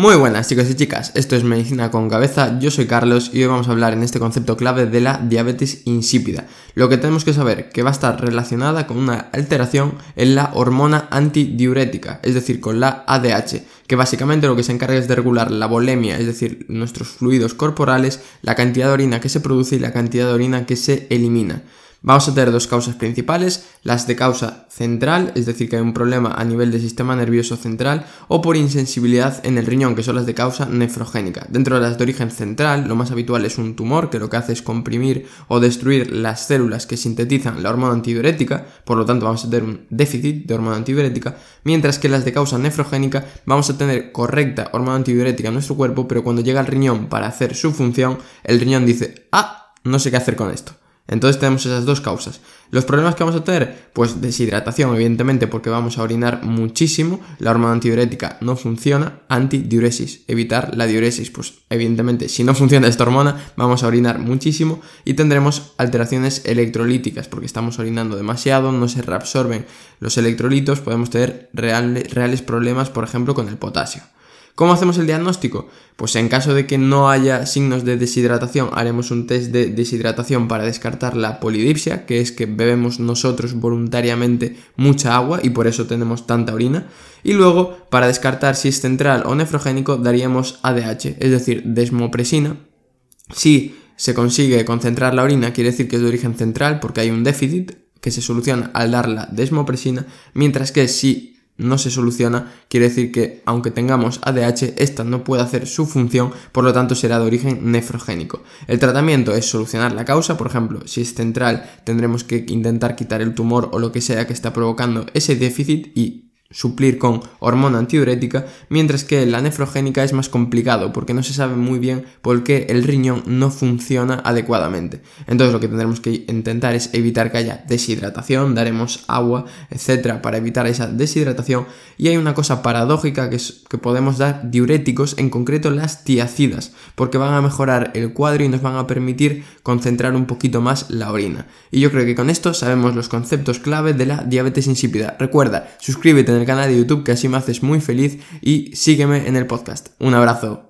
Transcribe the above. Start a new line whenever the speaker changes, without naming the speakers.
Muy buenas chicos y chicas, esto es Medicina con Cabeza, yo soy Carlos y hoy vamos a hablar en este concepto clave de la diabetes insípida. Lo que tenemos que saber que va a estar relacionada con una alteración en la hormona antidiurética, es decir, con la ADH, que básicamente lo que se encarga es de regular la volemia, es decir, nuestros fluidos corporales, la cantidad de orina que se produce y la cantidad de orina que se elimina. Vamos a tener dos causas principales, las de causa central, es decir, que hay un problema a nivel del sistema nervioso central, o por insensibilidad en el riñón, que son las de causa nefrogénica. Dentro de las de origen central, lo más habitual es un tumor, que lo que hace es comprimir o destruir las células que sintetizan la hormona antidiurética, por lo tanto vamos a tener un déficit de hormona antidiurética, mientras que las de causa nefrogénica vamos a tener correcta hormona antidiurética en nuestro cuerpo, pero cuando llega al riñón para hacer su función, el riñón dice, ah, no sé qué hacer con esto. Entonces tenemos esas dos causas. Los problemas que vamos a tener, pues deshidratación, evidentemente, porque vamos a orinar muchísimo, la hormona antidiurética no funciona, antidiuresis, evitar la diuresis, pues evidentemente si no funciona esta hormona vamos a orinar muchísimo. Y tendremos alteraciones electrolíticas, porque estamos orinando demasiado, no se reabsorben los electrolitos, podemos tener reales, reales problemas, por ejemplo, con el potasio. ¿Cómo hacemos el diagnóstico? Pues en caso de que no haya signos de deshidratación, haremos un test de deshidratación para descartar la polidipsia, que es que bebemos nosotros voluntariamente mucha agua y por eso tenemos tanta orina. Y luego, para descartar si es central o nefrogénico, daríamos ADH, es decir, desmopresina. Si se consigue concentrar la orina, quiere decir que es de origen central porque hay un déficit que se soluciona al dar la desmopresina, mientras que si no se soluciona, quiere decir que aunque tengamos ADH, esta no puede hacer su función, por lo tanto será de origen nefrogénico. El tratamiento es solucionar la causa, por ejemplo, si es central tendremos que intentar quitar el tumor o lo que sea que está provocando ese déficit y suplir con hormona antidiurética, mientras que la nefrogénica es más complicado porque no se sabe muy bien por qué el riñón no funciona adecuadamente. Entonces lo que tendremos que intentar es evitar que haya deshidratación, daremos agua, etcétera, para evitar esa deshidratación. Y hay una cosa paradójica que es que podemos dar diuréticos, en concreto las tiacidas, porque van a mejorar el cuadro y nos van a permitir concentrar un poquito más la orina. Y yo creo que con esto sabemos los conceptos clave de la diabetes insípida. Recuerda, suscríbete el canal de YouTube que así me haces muy feliz y sígueme en el podcast. Un abrazo.